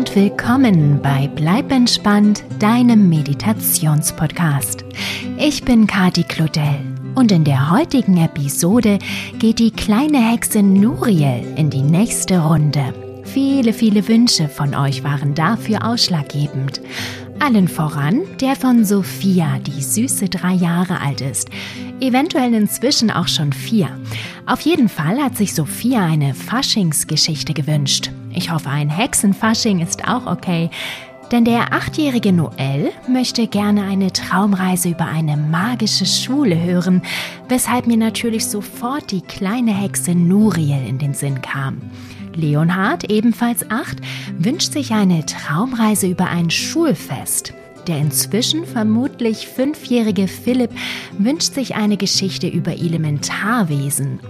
und willkommen bei Bleib entspannt, deinem Meditationspodcast. Ich bin Kati Claudel und in der heutigen Episode geht die kleine Hexe Nuriel in die nächste Runde. Viele, viele Wünsche von euch waren dafür ausschlaggebend. Allen voran der von Sophia, die süße drei Jahre alt ist. Eventuell inzwischen auch schon vier. Auf jeden Fall hat sich Sophia eine Faschingsgeschichte gewünscht. Ich hoffe, ein Hexenfasching ist auch okay. Denn der achtjährige Noel möchte gerne eine Traumreise über eine magische Schule hören, weshalb mir natürlich sofort die kleine Hexe Nuriel in den Sinn kam. Leonhard, ebenfalls acht, wünscht sich eine Traumreise über ein Schulfest. Der inzwischen vermutlich fünfjährige Philipp wünscht sich eine Geschichte über Elementarwesen.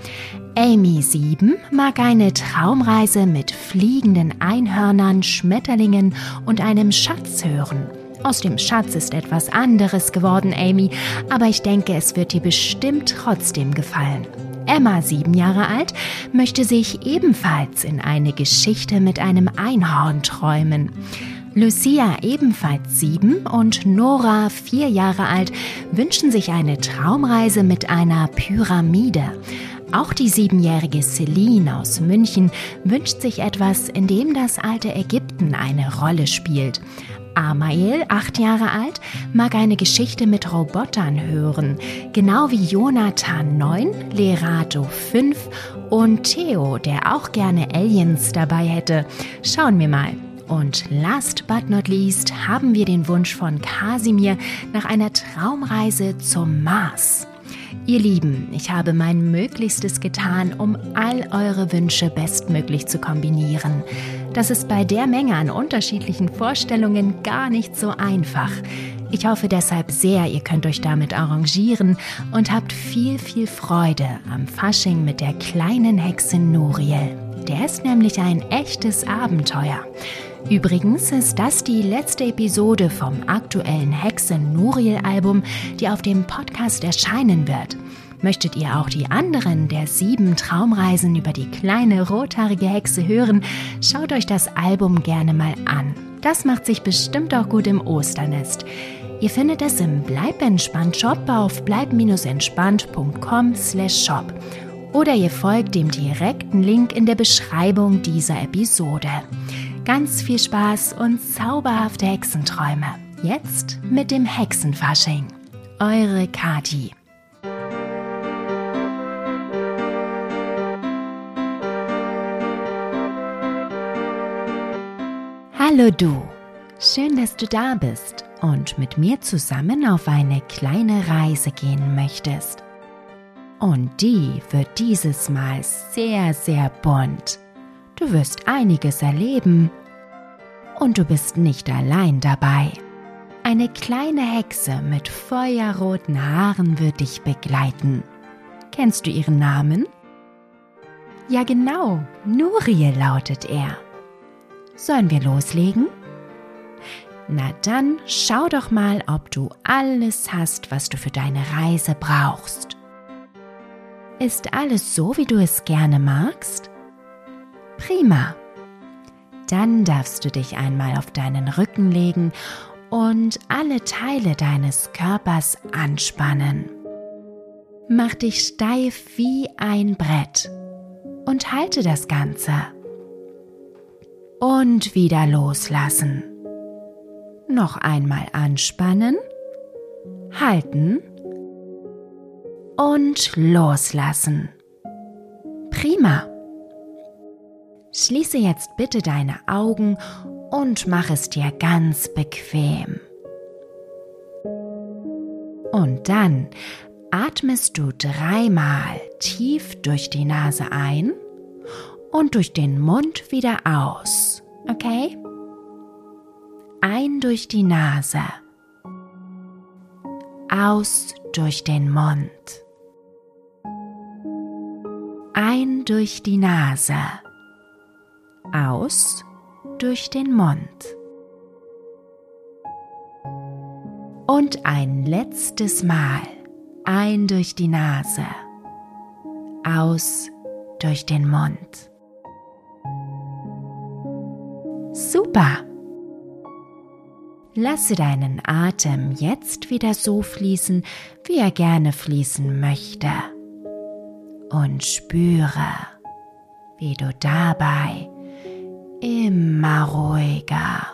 Amy 7 mag eine Traumreise mit fliegenden Einhörnern, Schmetterlingen und einem Schatz hören. Aus dem Schatz ist etwas anderes geworden, Amy, aber ich denke, es wird dir bestimmt trotzdem gefallen. Emma, sieben Jahre alt, möchte sich ebenfalls in eine Geschichte mit einem Einhorn träumen. Lucia, ebenfalls sieben, und Nora, vier Jahre alt, wünschen sich eine Traumreise mit einer Pyramide. Auch die siebenjährige Celine aus München wünscht sich etwas, in dem das alte Ägypten eine Rolle spielt. Amael, acht Jahre alt, mag eine Geschichte mit Robotern hören, genau wie Jonathan, neun, Lerato, fünf und Theo, der auch gerne Aliens dabei hätte. Schauen wir mal. Und last but not least haben wir den Wunsch von Kasimir nach einer Traumreise zum Mars. Ihr Lieben, ich habe mein Möglichstes getan, um all eure Wünsche bestmöglich zu kombinieren. Das ist bei der Menge an unterschiedlichen Vorstellungen gar nicht so einfach. Ich hoffe deshalb sehr, ihr könnt euch damit arrangieren und habt viel, viel Freude am Fasching mit der kleinen Hexe Nuriel. Der ist nämlich ein echtes Abenteuer. Übrigens ist das die letzte Episode vom aktuellen Hexe Nuriel Album, die auf dem Podcast erscheinen wird. Möchtet ihr auch die anderen der sieben Traumreisen über die kleine rothaarige Hexe hören, schaut euch das Album gerne mal an. Das macht sich bestimmt auch gut im Osternest. Ihr findet es im Bleib entspannt Shop auf bleib-entspannt.com slash shop oder ihr folgt dem direkten Link in der Beschreibung dieser Episode. Ganz viel Spaß und zauberhafte Hexenträume. Jetzt mit dem Hexenfasching. Eure Kati. Hallo du. Schön, dass du da bist und mit mir zusammen auf eine kleine Reise gehen möchtest. Und die wird dieses Mal sehr, sehr bunt. Du wirst einiges erleben. Und du bist nicht allein dabei. Eine kleine Hexe mit feuerroten Haaren wird dich begleiten. Kennst du ihren Namen? Ja genau, Nurie lautet er. Sollen wir loslegen? Na dann schau doch mal, ob du alles hast, was du für deine Reise brauchst. Ist alles so, wie du es gerne magst? Prima. Dann darfst du dich einmal auf deinen Rücken legen und alle Teile deines Körpers anspannen. Mach dich steif wie ein Brett und halte das Ganze. Und wieder loslassen. Noch einmal anspannen, halten und loslassen. Prima. Schließe jetzt bitte deine Augen und mach es dir ganz bequem. Und dann atmest du dreimal tief durch die Nase ein und durch den Mund wieder aus. Okay? Ein durch die Nase. Aus durch den Mund ein durch die Nase, aus durch den Mund. Und ein letztes Mal ein durch die Nase, aus durch den Mund. Super! Lasse deinen Atem jetzt wieder so fließen, wie er gerne fließen möchte. Und spüre, wie du dabei immer ruhiger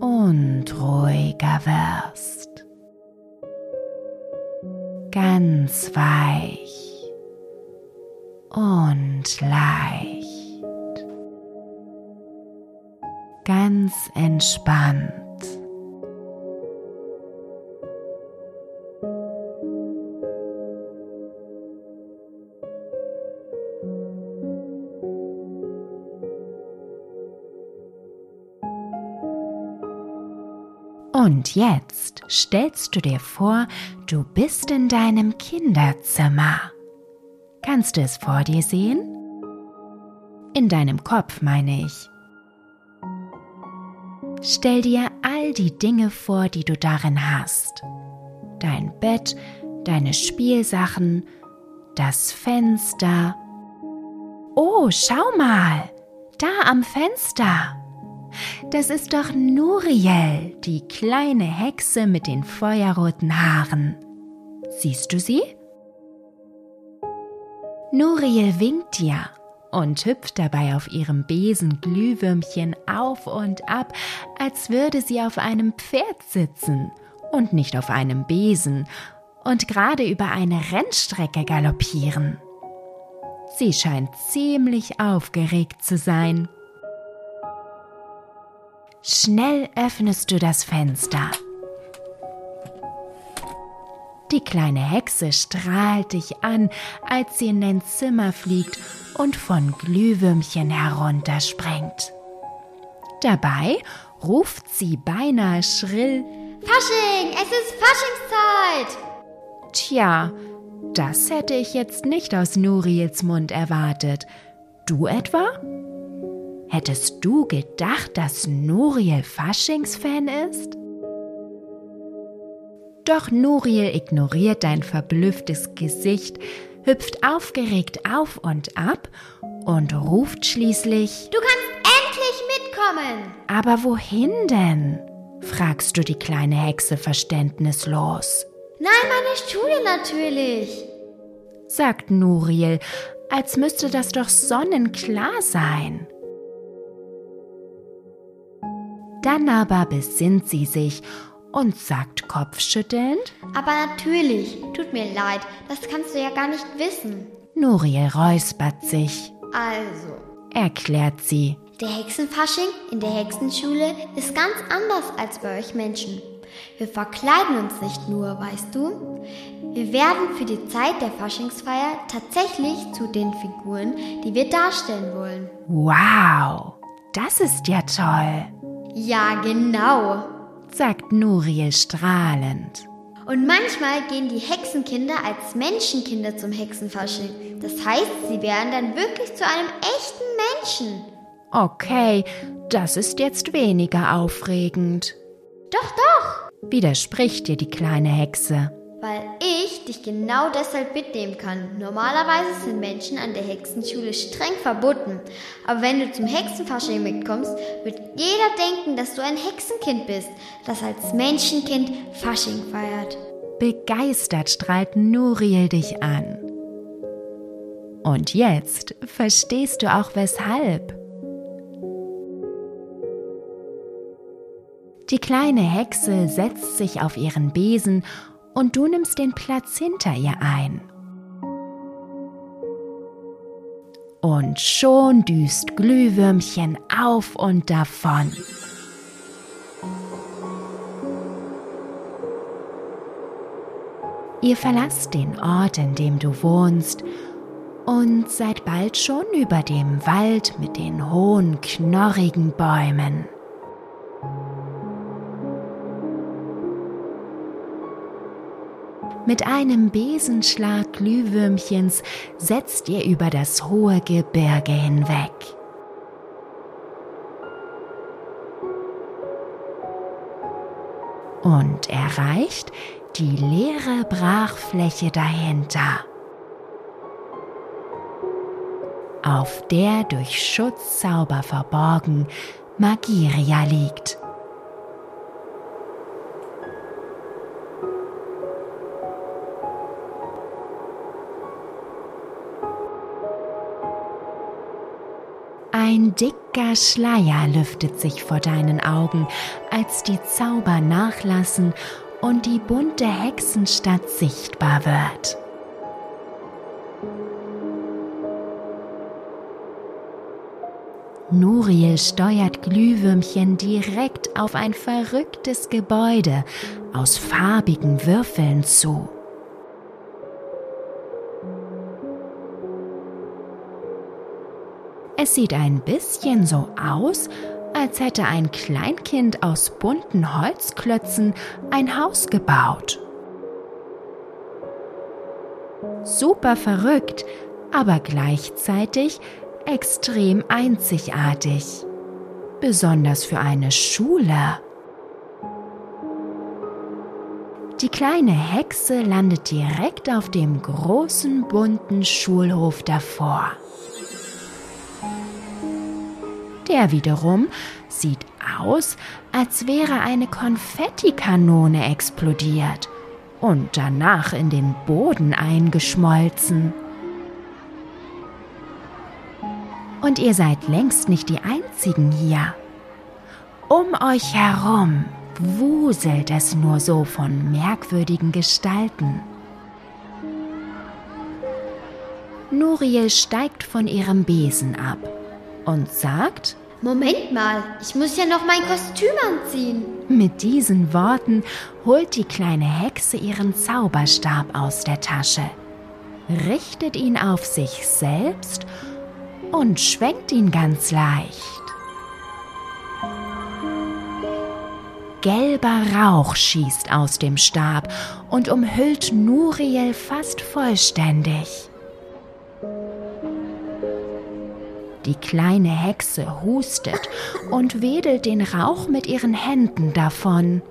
und ruhiger wirst. Ganz weich und leicht. Ganz entspannt. Und jetzt stellst du dir vor, du bist in deinem Kinderzimmer. Kannst du es vor dir sehen? In deinem Kopf meine ich. Stell dir all die Dinge vor, die du darin hast. Dein Bett, deine Spielsachen, das Fenster. Oh, schau mal, da am Fenster. Das ist doch Nuriel, die kleine Hexe mit den feuerroten Haaren. Siehst du sie? Nuriel winkt dir und hüpft dabei auf ihrem Besen Glühwürmchen auf und ab, als würde sie auf einem Pferd sitzen und nicht auf einem Besen und gerade über eine Rennstrecke galoppieren. Sie scheint ziemlich aufgeregt zu sein. Schnell öffnest du das Fenster. Die kleine Hexe strahlt dich an, als sie in dein Zimmer fliegt und von Glühwürmchen herunterspringt. Dabei ruft sie beinahe schrill Fasching, es ist Faschingszeit! Tja, das hätte ich jetzt nicht aus Nuriels Mund erwartet. Du etwa? Hättest du gedacht, dass Nuriel Faschingsfan ist? Doch Nuriel ignoriert dein verblüfftes Gesicht, hüpft aufgeregt auf und ab und ruft schließlich Du kannst endlich mitkommen! Aber wohin denn? fragst du die kleine Hexe verständnislos. Nein, meine Schule natürlich, sagt Nuriel, als müsste das doch sonnenklar sein. Dann aber besinnt sie sich und sagt kopfschüttelnd, Aber natürlich, tut mir leid, das kannst du ja gar nicht wissen. Nuriel räuspert sich, Also, erklärt sie. der Hexenfasching in der Hexenschule ist ganz anders als bei euch Menschen. Wir verkleiden uns nicht nur, weißt du? Wir werden für die Zeit der Faschingsfeier tatsächlich zu den Figuren, die wir darstellen wollen. Wow, das ist ja toll, Ja, genau. sagt Nuriel strahlend. Und manchmal gehen die Hexenkinder als Menschenkinder zum Hexenfasching. Das heißt, sie werden dann wirklich zu einem echten Menschen. Okay, das ist jetzt weniger aufregend, Doch, doch, widerspricht dir die kleine Hexe. weil ich dich genau deshalb mitnehmen kann. Normalerweise sind Menschen an der Hexenschule streng verboten. Aber wenn du zum Hexenfasching mitkommst, wird jeder denken, dass du ein Hexenkind bist, das als Menschenkind Fasching feiert. Begeistert strahlt Nuriel dich an. Und jetzt verstehst du auch weshalb. Die kleine Hexe setzt sich auf ihren Besen und du nimmst den Platz hinter ihr ein. Und schon düst Glühwürmchen auf und davon. Ihr verlasst den Ort, in dem du wohnst, und seid bald schon über dem Wald mit den hohen, knorrigen Bäumen. Mit einem Besenschlag Glühwürmchens setzt ihr über das hohe Gebirge hinweg. Und erreicht die leere Brachfläche dahinter, auf der durch Schutzzauber verborgen Magiria liegt. Ein dicker Schleier lüftet sich vor deinen Augen, als die Zauber nachlassen und die bunte Hexenstadt sichtbar wird. Nuriel steuert Glühwürmchen direkt auf ein verrücktes Gebäude aus farbigen Würfeln zu. Es sieht ein bisschen so aus, als hätte ein Kleinkind aus bunten Holzklötzen ein Haus gebaut. Super verrückt, aber gleichzeitig extrem einzigartig. Besonders für eine Schule. Die kleine Hexe landet direkt auf dem großen bunten Schulhof davor. Der wiederum sieht aus, als wäre eine Konfettikanone explodiert und danach in den Boden eingeschmolzen. Und ihr seid längst nicht die Einzigen hier. Um euch herum wuselt es nur so von merkwürdigen Gestalten. Nuriel steigt von ihrem Besen ab und sagt, Moment mal, ich muss ja noch mein Kostüm anziehen. Mit diesen Worten holt die kleine Hexe ihren Zauberstab aus der Tasche, richtet ihn auf sich selbst und schwenkt ihn ganz leicht. Gelber Rauch schießt aus dem Stab und umhüllt Nuriel fast vollständig. Die kleine Hexe hustet und wedelt den Rauch mit ihren Händen davon.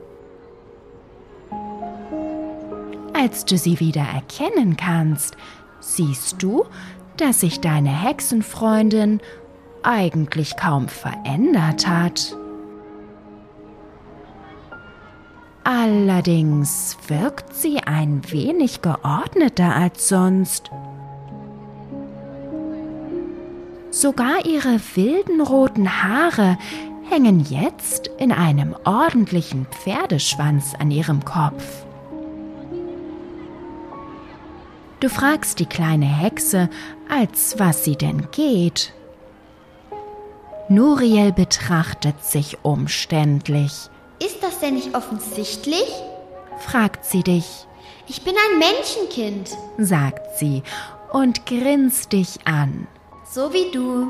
Als du sie wieder erkennen kannst, siehst du, dass sich deine Hexenfreundin eigentlich kaum verändert hat. Allerdings wirkt sie ein wenig geordneter als sonst. Sogar ihre wilden roten Haare hängen jetzt in einem ordentlichen Pferdeschwanz an ihrem Kopf. Du fragst die kleine Hexe, als was sie denn geht. Nuriel betrachtet sich umständlich. Ist das denn nicht offensichtlich? fragt sie dich. Ich bin ein Menschenkind, sagt sie und grinst dich an. So wie du.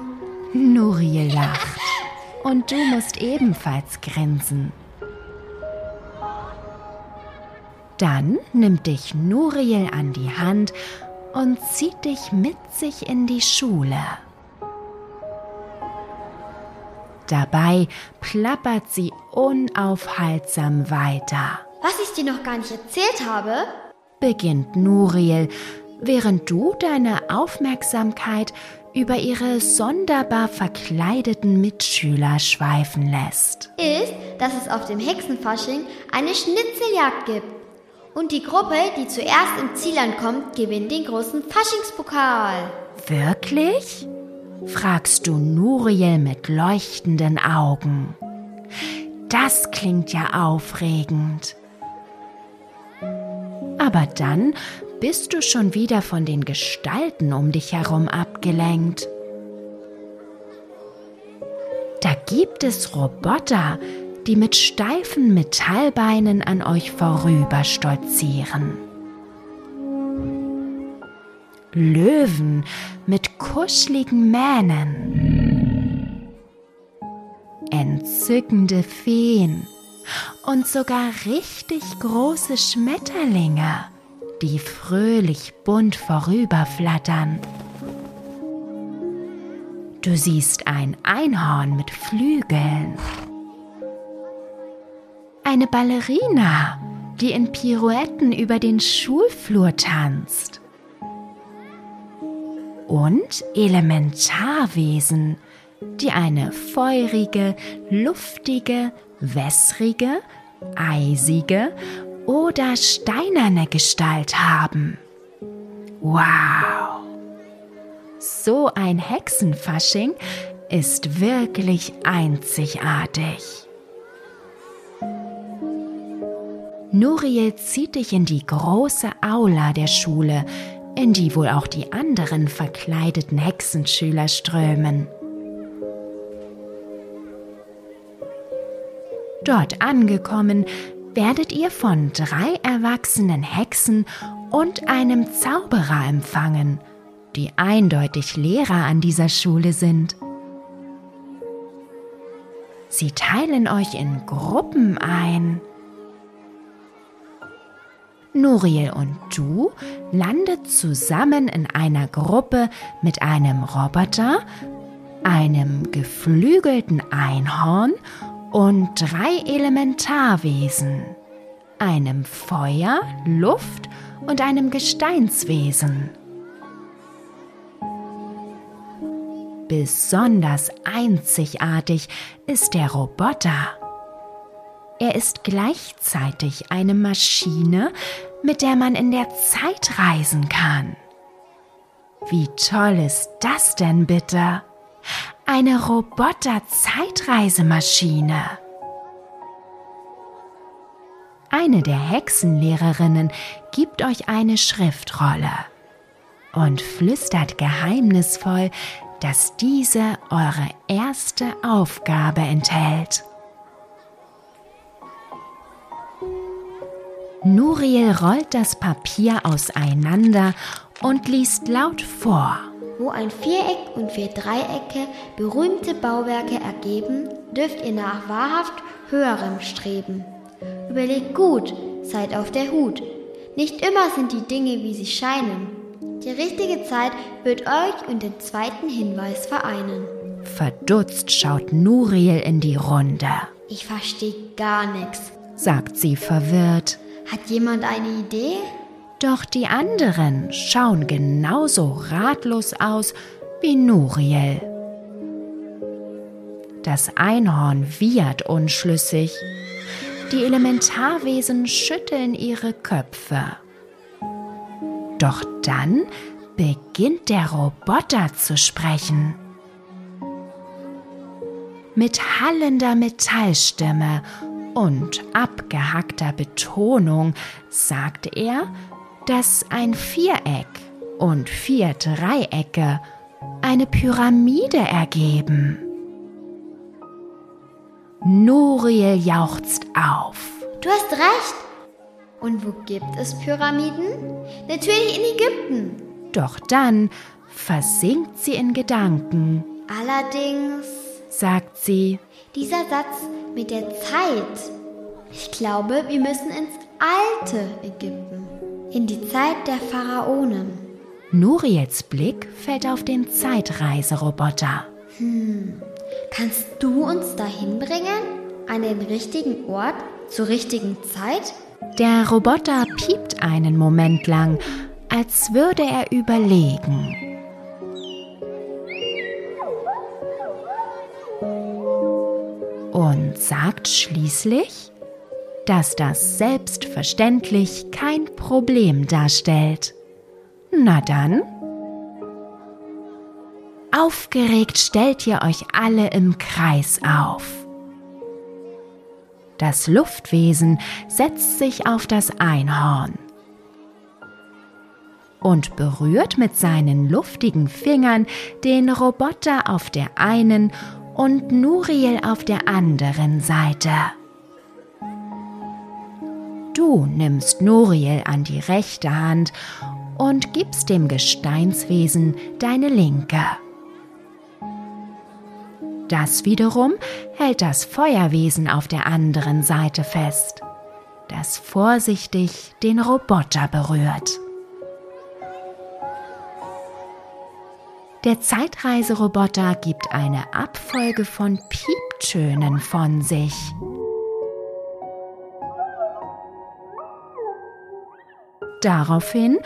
Nuriel lacht. Und du musst ebenfalls grinsen. Dann nimmt dich Nuriel an die Hand und zieht dich mit sich in die Schule. Dabei plappert sie unaufhaltsam weiter. Was ich dir noch gar nicht erzählt habe, beginnt Nuriel, während du deine Aufmerksamkeit über ihre sonderbar verkleideten Mitschüler schweifen lässt. Ist, dass es auf dem Hexenfasching eine Schnitzeljagd gibt. Und die Gruppe, die zuerst im Ziel ankommt, gewinnt den großen Faschingspokal. Wirklich? fragst du Nuriel mit leuchtenden Augen. Das klingt ja aufregend. Aber dann bist du schon wieder von den Gestalten um dich herum abgelenkt. Da gibt es Roboter, die mit steifen Metallbeinen an euch vorüber stolzieren. Löwen mit kuscheligen Mähnen. Entzückende Feen und sogar richtig große Schmetterlinge die fröhlich bunt vorüberflattern. Du siehst ein Einhorn mit Flügeln. Eine Ballerina, die in Pirouetten über den Schulflur tanzt. Und Elementarwesen die eine feurige, luftige, wässrige, eisige oder steinerne Gestalt haben. Wow! So ein Hexenfasching ist wirklich einzigartig. Nuriel zieht dich in die große Aula der Schule, in die wohl auch die anderen verkleideten Hexenschüler strömen. Dort angekommen, werdet ihr von drei erwachsenen Hexen und einem Zauberer empfangen, die eindeutig Lehrer an dieser Schule sind. Sie teilen euch in Gruppen ein. Nuriel und du landet zusammen in einer Gruppe mit einem Roboter, einem geflügelten Einhorn und drei Elementarwesen, einem Feuer, Luft und einem Gesteinswesen. Besonders einzigartig ist der Roboter. Er ist gleichzeitig eine Maschine, mit der man in der Zeit reisen kann. Wie toll ist das denn bitte? Eine Roboter-Zeitreisemaschine. Eine der Hexenlehrerinnen gibt euch eine Schriftrolle und flüstert geheimnisvoll, dass diese eure erste Aufgabe enthält. Nuriel rollt das Papier auseinander und liest laut vor. Wo ein Viereck und vier Dreiecke berühmte Bauwerke ergeben, dürft ihr nach wahrhaft höherem streben. Überlegt gut, seid auf der Hut. Nicht immer sind die Dinge, wie sie scheinen. Die richtige Zeit wird euch und den zweiten Hinweis vereinen. Verdutzt schaut Nuriel in die Runde. Ich verstehe gar nichts, sagt sie verwirrt. Hat jemand eine Idee? Doch die anderen schauen genauso ratlos aus wie Nuriel. Das Einhorn wiehert unschlüssig. Die Elementarwesen schütteln ihre Köpfe. Doch dann beginnt der Roboter zu sprechen. Mit hallender Metallstimme und abgehackter Betonung sagt er, dass ein Viereck und vier Dreiecke eine Pyramide ergeben. Nuriel jauchzt auf. Du hast recht. Und wo gibt es Pyramiden? Natürlich in Ägypten. Doch dann versinkt sie in Gedanken. Allerdings, sagt sie, dieser Satz mit der Zeit. Ich glaube, wir müssen ins alte Ägypten, in die Zeit der Pharaonen. Nuriels Blick fällt auf den Zeitreiseroboter. Hm, kannst du uns dahin bringen? An den richtigen Ort, zur richtigen Zeit? Der Roboter piept einen Moment lang, als würde er überlegen. Und sagt schließlich, dass das selbstverständlich kein Problem darstellt. Na dann. Aufgeregt stellt ihr euch alle im Kreis auf. Das Luftwesen setzt sich auf das Einhorn und berührt mit seinen luftigen Fingern den Roboter auf der einen und Nuriel auf der anderen Seite. Du nimmst Nuriel an die rechte Hand und gibst dem Gesteinswesen deine linke. Das wiederum hält das Feuerwesen auf der anderen Seite fest, das vorsichtig den Roboter berührt. Der Zeitreiseroboter gibt eine Abfolge von Pieptönen von sich. Daraufhin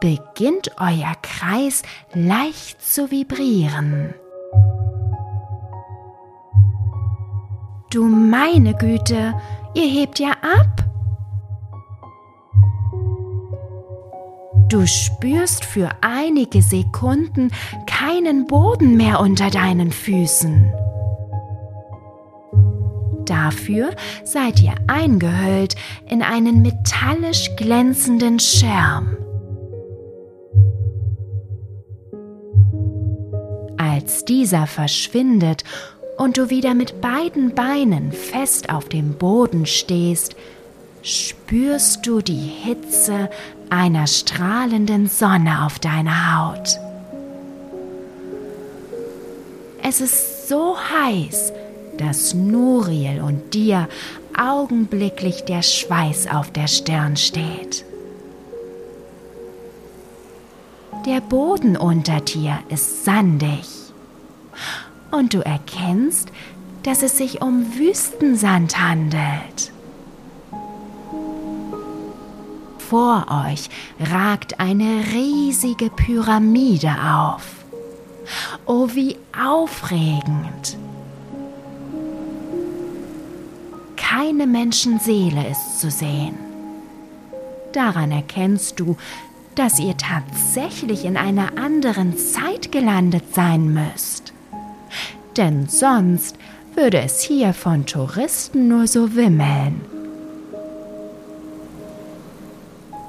beginnt euer Kreis leicht zu vibrieren. Du meine Güte, ihr hebt ja ab. Du spürst für einige Sekunden keinen Boden mehr unter deinen Füßen. Dafür seid ihr eingehüllt in einen metallisch glänzenden Schirm. Als dieser verschwindet und du wieder mit beiden Beinen fest auf dem Boden stehst, spürst du die Hitze einer strahlenden Sonne auf deiner Haut. Es ist so heiß, dass Nuriel und dir augenblicklich der Schweiß auf der Stirn steht. Der Boden unter dir ist sandig und du erkennst, dass es sich um Wüstensand handelt. Vor euch ragt eine riesige Pyramide auf. Oh, wie aufregend! Keine Menschenseele ist zu sehen. Daran erkennst du, dass ihr tatsächlich in einer anderen Zeit gelandet sein müsst. Denn sonst würde es hier von Touristen nur so wimmeln.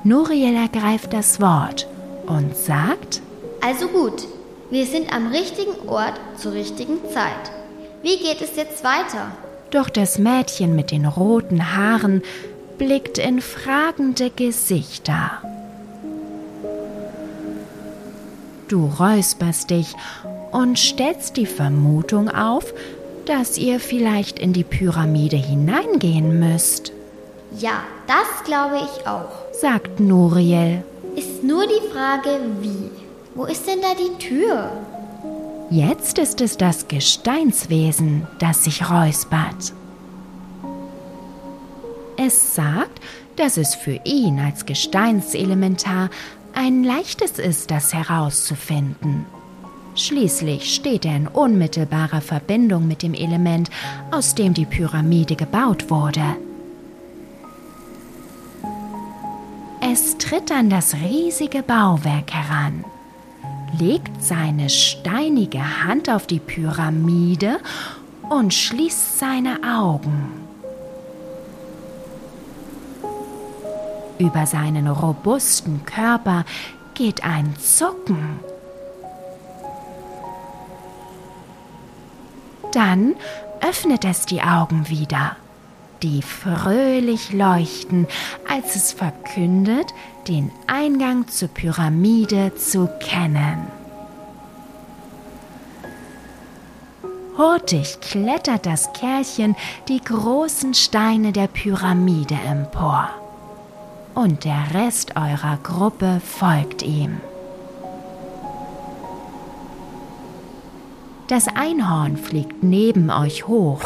Nuriel ergreift das Wort und sagt, Also gut, wir sind am richtigen Ort zur richtigen Zeit. Wie geht es jetzt weiter? Doch das Mädchen mit den roten Haaren blickt in fragende Gesichter. Du räusperst dich und stellst die Vermutung auf, dass ihr vielleicht in die Pyramide hineingehen müsst. Ja, das glaube ich auch, sagt Nuriel. Ist nur die Frage, wie. Wo ist denn da die Tür? Jetzt ist es das Gesteinswesen, das sich räuspert. Es sagt, dass es für ihn als Gesteinselementar ein leichtes ist, das herauszufinden. Schließlich steht er in unmittelbarer Verbindung mit dem Element, aus dem die Pyramide gebaut wurde. Es tritt an das riesige Bauwerk heran, legt seine steinige Hand auf die Pyramide und schließt seine Augen. Über seinen robusten Körper geht ein Zucken. Dann öffnet es die Augen wieder die fröhlich leuchten, als es verkündet, den Eingang zur Pyramide zu kennen. Hurtig klettert das Kerlchen die großen Steine der Pyramide empor. Und der Rest eurer Gruppe folgt ihm. Das Einhorn fliegt neben euch hoch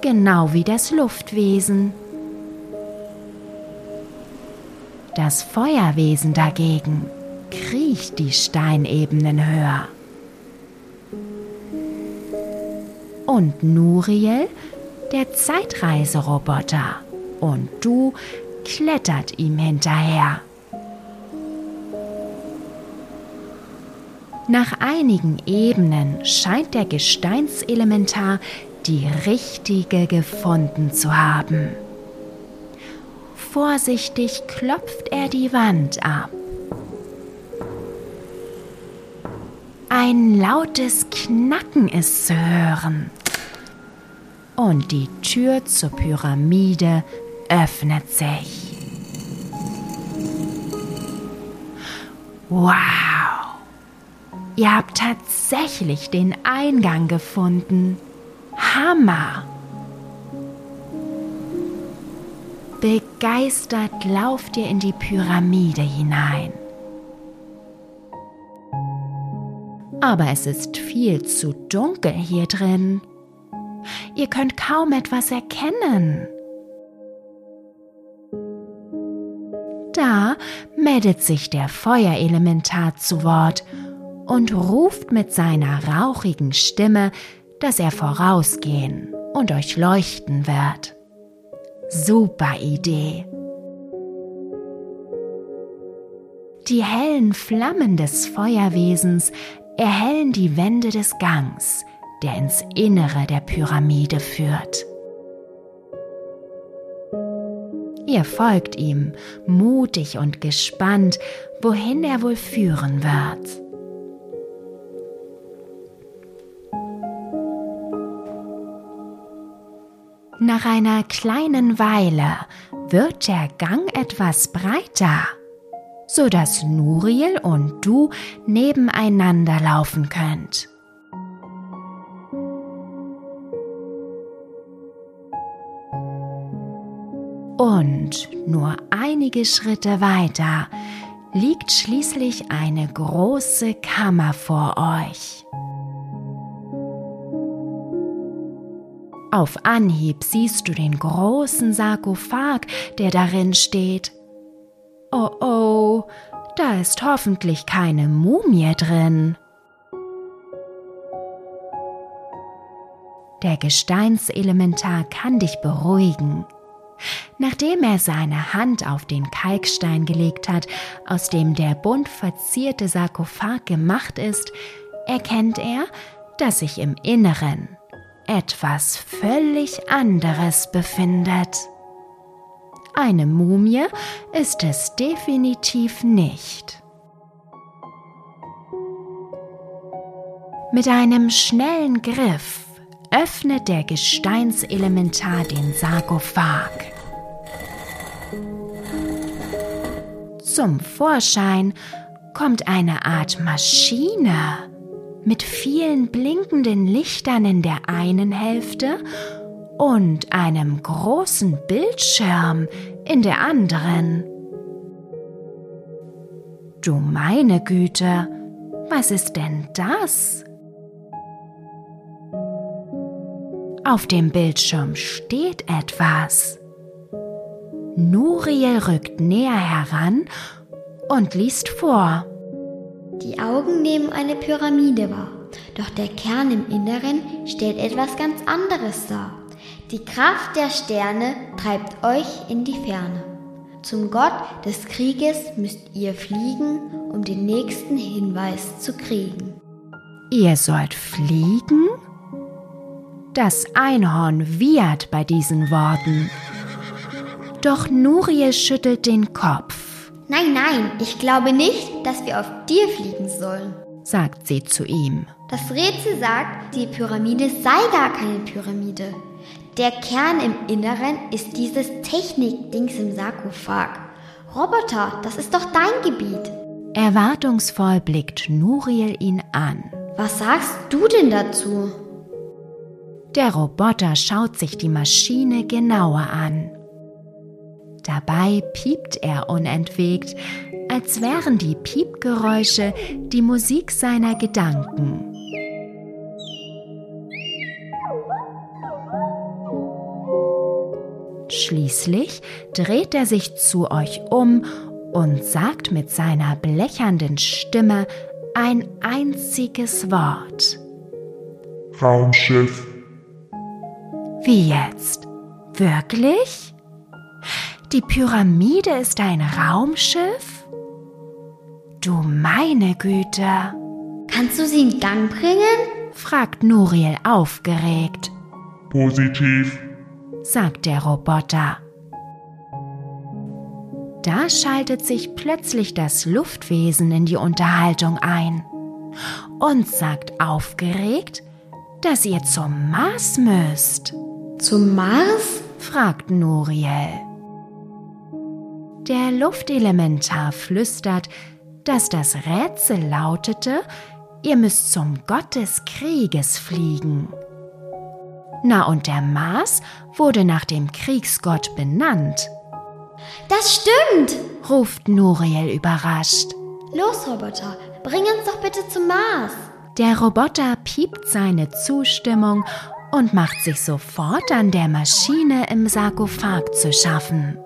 genau wie das Luftwesen. Das Feuerwesen dagegen kriecht die Steinebenen höher. Und Nuriel, der Zeitreiseroboter, und du klettert ihm hinterher. Nach einigen Ebenen scheint der Gesteinselementar die richtige gefunden zu haben. Vorsichtig klopft er die Wand ab. Ein lautes Knacken ist zu hören. Und die Tür zur Pyramide öffnet sich. Wow! Ihr habt tatsächlich den Eingang gefunden. Hammer! Begeistert lauft ihr in die Pyramide hinein. Aber es ist viel zu dunkel hier drin. Ihr könnt kaum etwas erkennen. Da meldet sich der Feuerelementar zu Wort und ruft mit seiner rauchigen Stimme dass er vorausgehen und euch leuchten wird. Super Idee. Die hellen Flammen des Feuerwesens erhellen die Wände des Gangs, der ins Innere der Pyramide führt. Ihr folgt ihm, mutig und gespannt, wohin er wohl führen wird. Nach einer kleinen Weile wird der Gang etwas breiter so dass Nuriel und du nebeneinander laufen könnt. Und nur einige Schritte weiter liegt schließlich eine große Kammer vor euch. Auf Anhieb siehst du den großen Sarkophag, der darin steht. Oh oh, da ist hoffentlich keine Mumie drin. Der Gesteinselementar kann dich beruhigen. Nachdem er seine Hand auf den Kalkstein gelegt hat, aus dem der bunt verzierte Sarkophag gemacht ist, erkennt er, dass sich im Inneren etwas völlig anderes befindet. Eine Mumie ist es definitiv nicht. Mit einem schnellen Griff öffnet der Gesteinselementar den Sarkophag. Zum Vorschein kommt eine Art Maschine mit vielen blinkenden Lichtern in der einen Hälfte und einem großen Bildschirm in der anderen. Du meine Güte, was ist denn das? Auf dem Bildschirm steht etwas. Nuriel rückt näher heran und liest vor. Die Augen nehmen eine Pyramide wahr, doch der Kern im Inneren stellt etwas ganz anderes dar. Die Kraft der Sterne treibt euch in die Ferne. Zum Gott des Krieges müsst ihr fliegen, um den nächsten Hinweis zu kriegen. Ihr sollt fliegen? Das Einhorn wiehert bei diesen Worten. Doch Nurie schüttelt den Kopf. Nein, nein, ich glaube nicht, dass wir auf dir fliegen sollen, sagt sie zu ihm. Das Rätsel sagt, die Pyramide sei gar keine Pyramide. Der Kern im Inneren ist dieses Technik-Dings im Sarkophag. Roboter, das ist doch dein Gebiet. Erwartungsvoll blickt Nuriel ihn an. Was sagst du denn dazu? Der Roboter schaut sich die Maschine genauer an. Dabei piept er unentwegt, als wären die Piepgeräusche die Musik seiner Gedanken. Schließlich dreht er sich zu euch um und sagt mit seiner blechernden Stimme ein einziges Wort. Raumschiff. Wie jetzt? Wirklich? Die Pyramide ist ein Raumschiff? Du meine Güte. Kannst du sie in Gang bringen? fragt Nuriel aufgeregt. Positiv sagt der Roboter. Da schaltet sich plötzlich das Luftwesen in die Unterhaltung ein und sagt aufgeregt, dass ihr zum Mars müsst. Zum Mars? fragt Nuriel. Der Luftelementar flüstert, dass das Rätsel lautete, ihr müsst zum Gott des Krieges fliegen. Na und der Mars wurde nach dem Kriegsgott benannt. Das stimmt, ruft Nuriel überrascht. Los, Roboter, bring uns doch bitte zum Mars. Der Roboter piept seine Zustimmung und macht sich sofort an der Maschine im Sarkophag zu schaffen.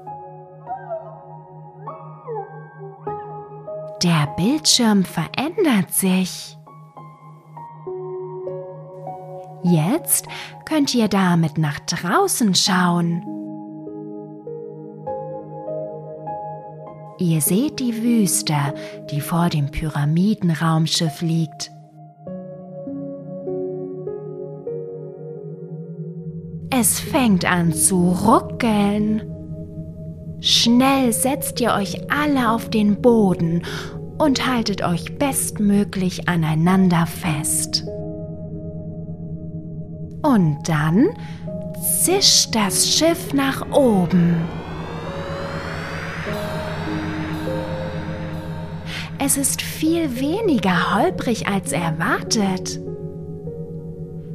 Der Bildschirm verändert sich. Jetzt könnt ihr damit nach draußen schauen. Ihr seht die Wüste, die vor dem Pyramidenraumschiff liegt. Es fängt an zu ruckeln. Schnell setzt ihr euch alle auf den Boden und haltet euch bestmöglich aneinander fest. Und dann zischt das Schiff nach oben. Es ist viel weniger holprig als erwartet.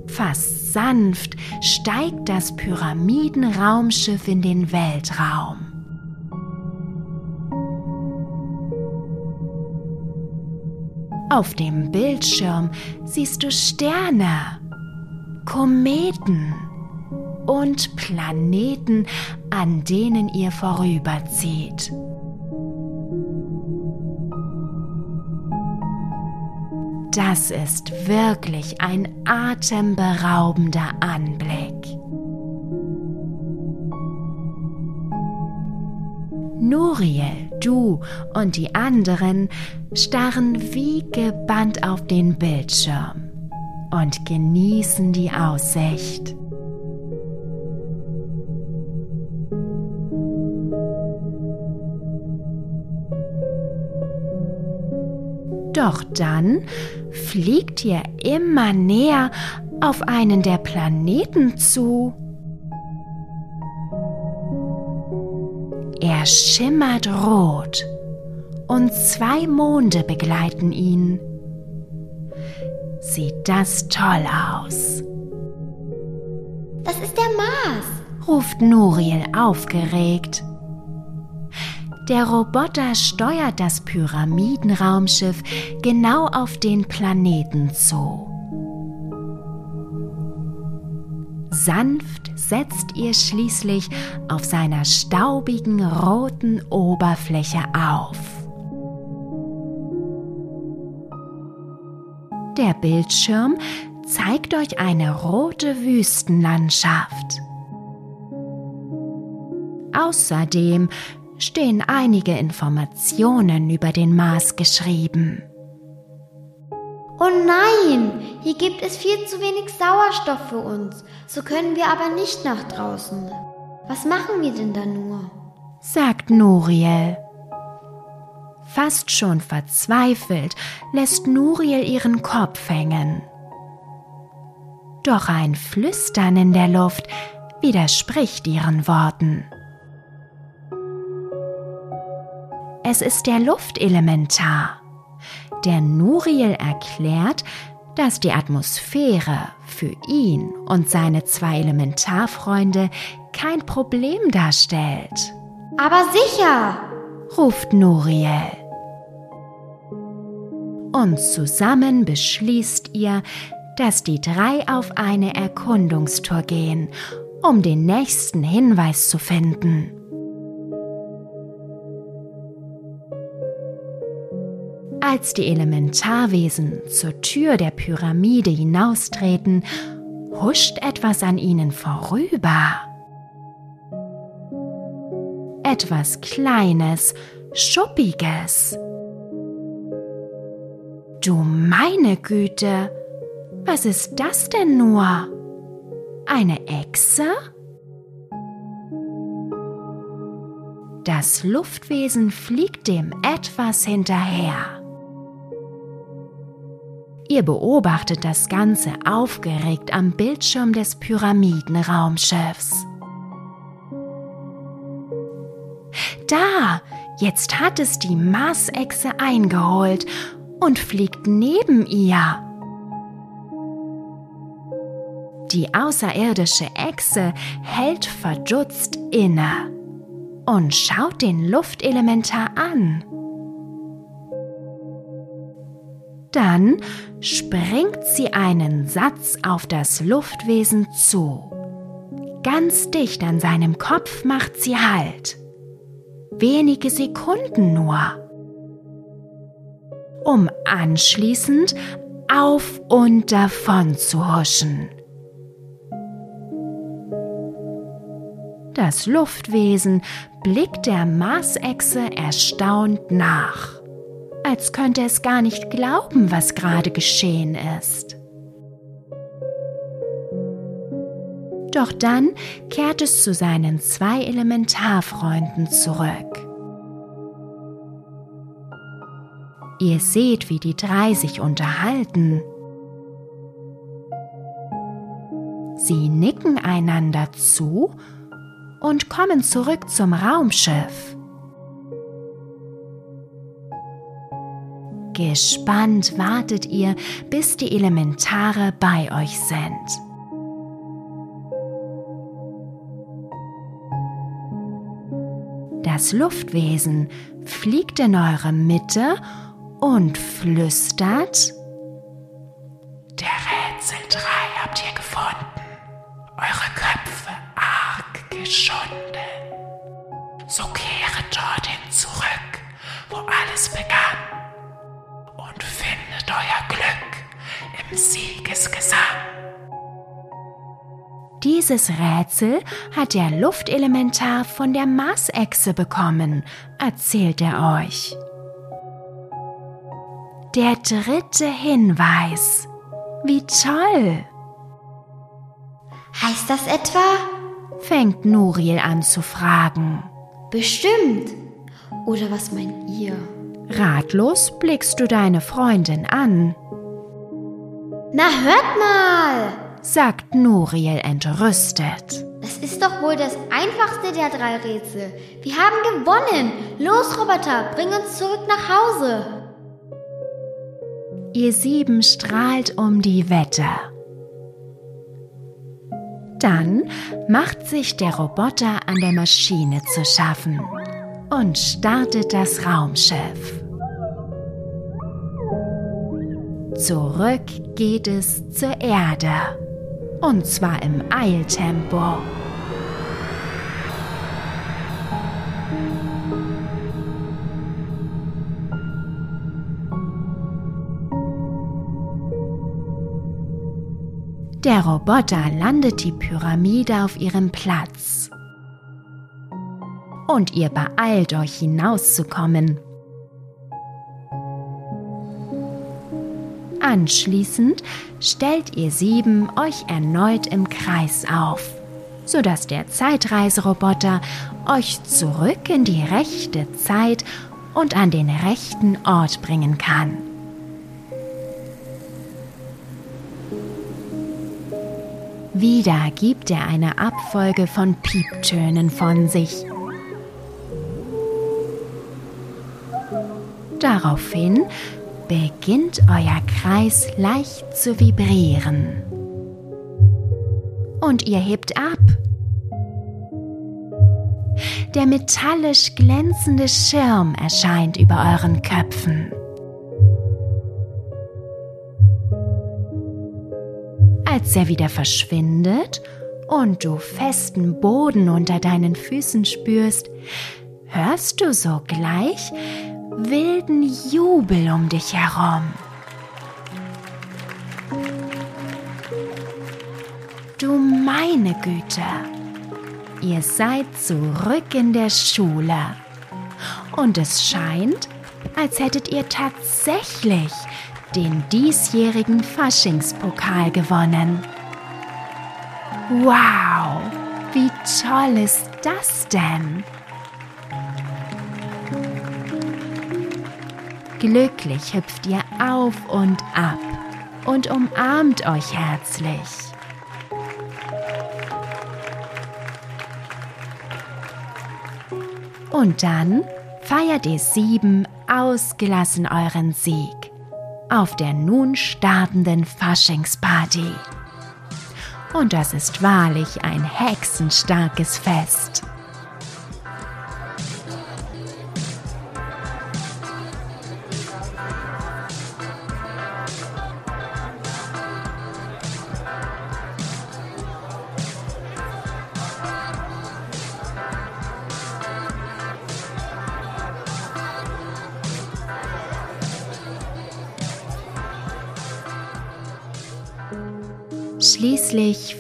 Fast sanft steigt das Pyramidenraumschiff in den Weltraum. Auf dem Bildschirm siehst du Sterne, Kometen und Planeten, an denen ihr vorüberzieht. Das ist wirklich ein atemberaubender Anblick. Nuriel, du und die anderen starren wie gebannt auf den Bildschirm und genießen die Aussicht. Doch dann fliegt ihr immer näher auf einen der Planeten zu. Er schimmert rot und zwei Monde begleiten ihn. Sieht das toll aus? Das ist der Mars, ruft Nuriel aufgeregt. Der Roboter steuert das Pyramidenraumschiff genau auf den Planeten zu. Sanft setzt ihr schließlich auf seiner staubigen roten Oberfläche auf. Der Bildschirm zeigt euch eine rote Wüstenlandschaft. Außerdem stehen einige Informationen über den Mars geschrieben. Oh nein, hier gibt es viel zu wenig Sauerstoff für uns. So können wir aber nicht nach draußen. Was machen wir denn da nur? sagt Nuriel. Fast schon verzweifelt lässt Nuriel ihren Kopf hängen. Doch ein Flüstern in der Luft widerspricht ihren Worten. Es ist der Luftelementar. Der Nuriel erklärt, dass die Atmosphäre für ihn und seine zwei Elementarfreunde kein Problem darstellt. Aber sicher, ruft Nuriel. Und zusammen beschließt ihr, dass die drei auf eine Erkundungstour gehen, um den nächsten Hinweis zu finden. Als die Elementarwesen zur Tür der Pyramide hinaustreten, huscht etwas an ihnen vorüber. Etwas Kleines, Schuppiges. Du meine Güte, was ist das denn nur? Eine Echse? Das Luftwesen fliegt dem etwas hinterher. Ihr beobachtet das Ganze aufgeregt am Bildschirm des Pyramidenraumschiffs. Da, jetzt hat es die Marsechse eingeholt und fliegt neben ihr. Die außerirdische Echse hält verdutzt inne und schaut den Luftelementar an. dann springt sie einen Satz auf das Luftwesen zu. Ganz dicht an seinem Kopf macht sie Halt. Wenige Sekunden nur. Um anschließend auf und davon zu huschen. Das Luftwesen blickt der Marsechse erstaunt nach als könnte es gar nicht glauben, was gerade geschehen ist. Doch dann kehrt es zu seinen zwei Elementarfreunden zurück. Ihr seht, wie die drei sich unterhalten. Sie nicken einander zu und kommen zurück zum Raumschiff. Gespannt wartet ihr, bis die Elementare bei euch sind. Das Luftwesen fliegt in eure Mitte und flüstert. Der Rätsel 3 habt ihr gefunden. Eure Köpfe arg geschunden. So kehret dorthin zurück, wo alles begann. Findet euer Glück im Siegesgesang. Dieses Rätsel hat der Luftelementar von der Marsechse bekommen, erzählt er euch. Der dritte Hinweis. Wie toll! Heißt das etwa? fängt Nuriel an zu fragen. Bestimmt. Oder was meint ihr? Ratlos blickst du deine Freundin an, Na, hört mal! sagt Nuriel entrüstet. Das ist doch wohl das einfachste der drei Rätsel. Wir haben gewonnen. Los, Roboter, bring uns zurück nach Hause. Ihr sieben strahlt um die Wette. Dann macht sich der Roboter an der Maschine zu schaffen und startet das Raumschiff. Zurück geht es zur Erde. Und zwar im Eiltempo. Der Roboter landet die Pyramide auf ihrem Platz. Und ihr beeilt euch hinauszukommen. Anschließend stellt ihr sieben euch erneut im Kreis auf, sodass der Zeitreiseroboter euch zurück in die rechte Zeit und an den rechten Ort bringen kann. Wieder gibt er eine Abfolge von Pieptönen von sich. Daraufhin beginnt euer Kreis leicht zu vibrieren. Und ihr hebt ab. Der metallisch glänzende Schirm erscheint über euren Köpfen. Als er wieder verschwindet und du festen Boden unter deinen Füßen spürst, hörst du sogleich wilden Jubel um dich herum. Du meine Güte, ihr seid zurück in der Schule. Und es scheint, als hättet ihr tatsächlich den diesjährigen Faschingspokal gewonnen. Wow, wie toll ist das denn? Glücklich hüpft ihr auf und ab und umarmt euch herzlich. Und dann feiert ihr sieben ausgelassen euren Sieg auf der nun startenden Faschingsparty. Und das ist wahrlich ein hexenstarkes Fest.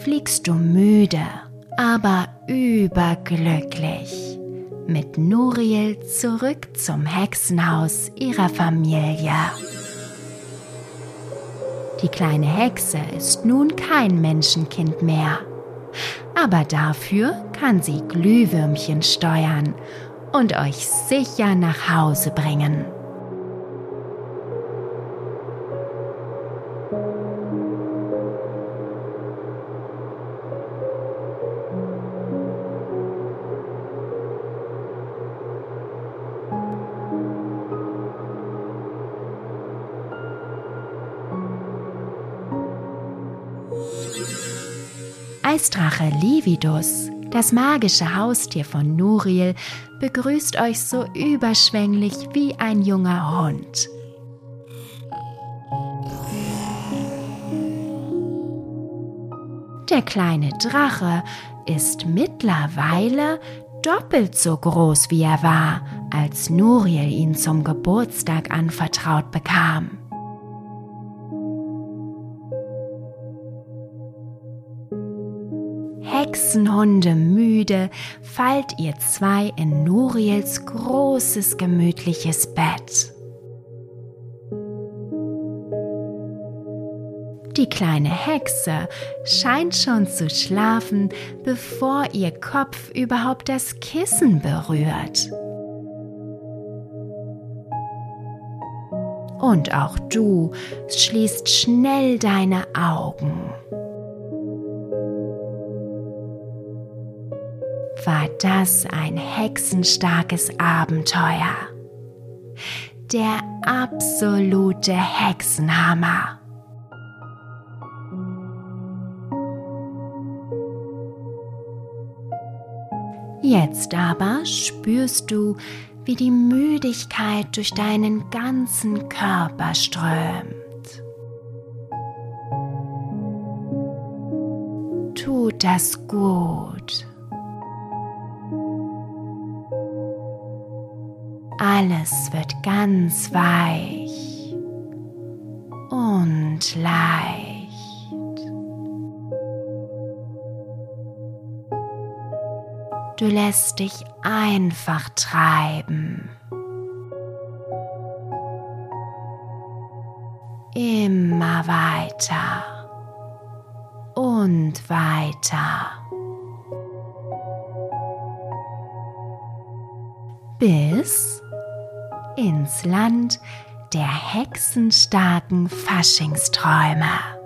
Fliegst du müde aber überglücklich, mit Nuriel zurück zum Hexenhaus ihrer Familie. Die kleine Hexe ist nun kein Menschenkind mehr, aber dafür kann sie Glühwürmchen steuern und euch sicher nach Hause bringen. Eisdrache Lividus, das magische Haustier von Nuriel, begrüßt euch so überschwänglich wie ein junger Hund. Der kleine Drache ist mittlerweile doppelt so groß, wie er war, als Nuriel ihn zum Geburtstag anvertraut bekam. Hexenhunde müde, fallt ihr zwei in Nuriels großes gemütliches Bett. Die kleine Hexe scheint schon zu schlafen, bevor ihr Kopf überhaupt das Kissen berührt. Und auch du schließt schnell deine Augen. War das ein hexenstarkes Abenteuer. Der absolute Hexenhammer. Jetzt aber spürst du, wie die Müdigkeit durch deinen ganzen Körper strömt. Tut das gut. Alles wird ganz weich und leicht. Du lässt dich einfach treiben. Immer weiter und weiter. Bis ins Land der hexenstarken Faschingsträume.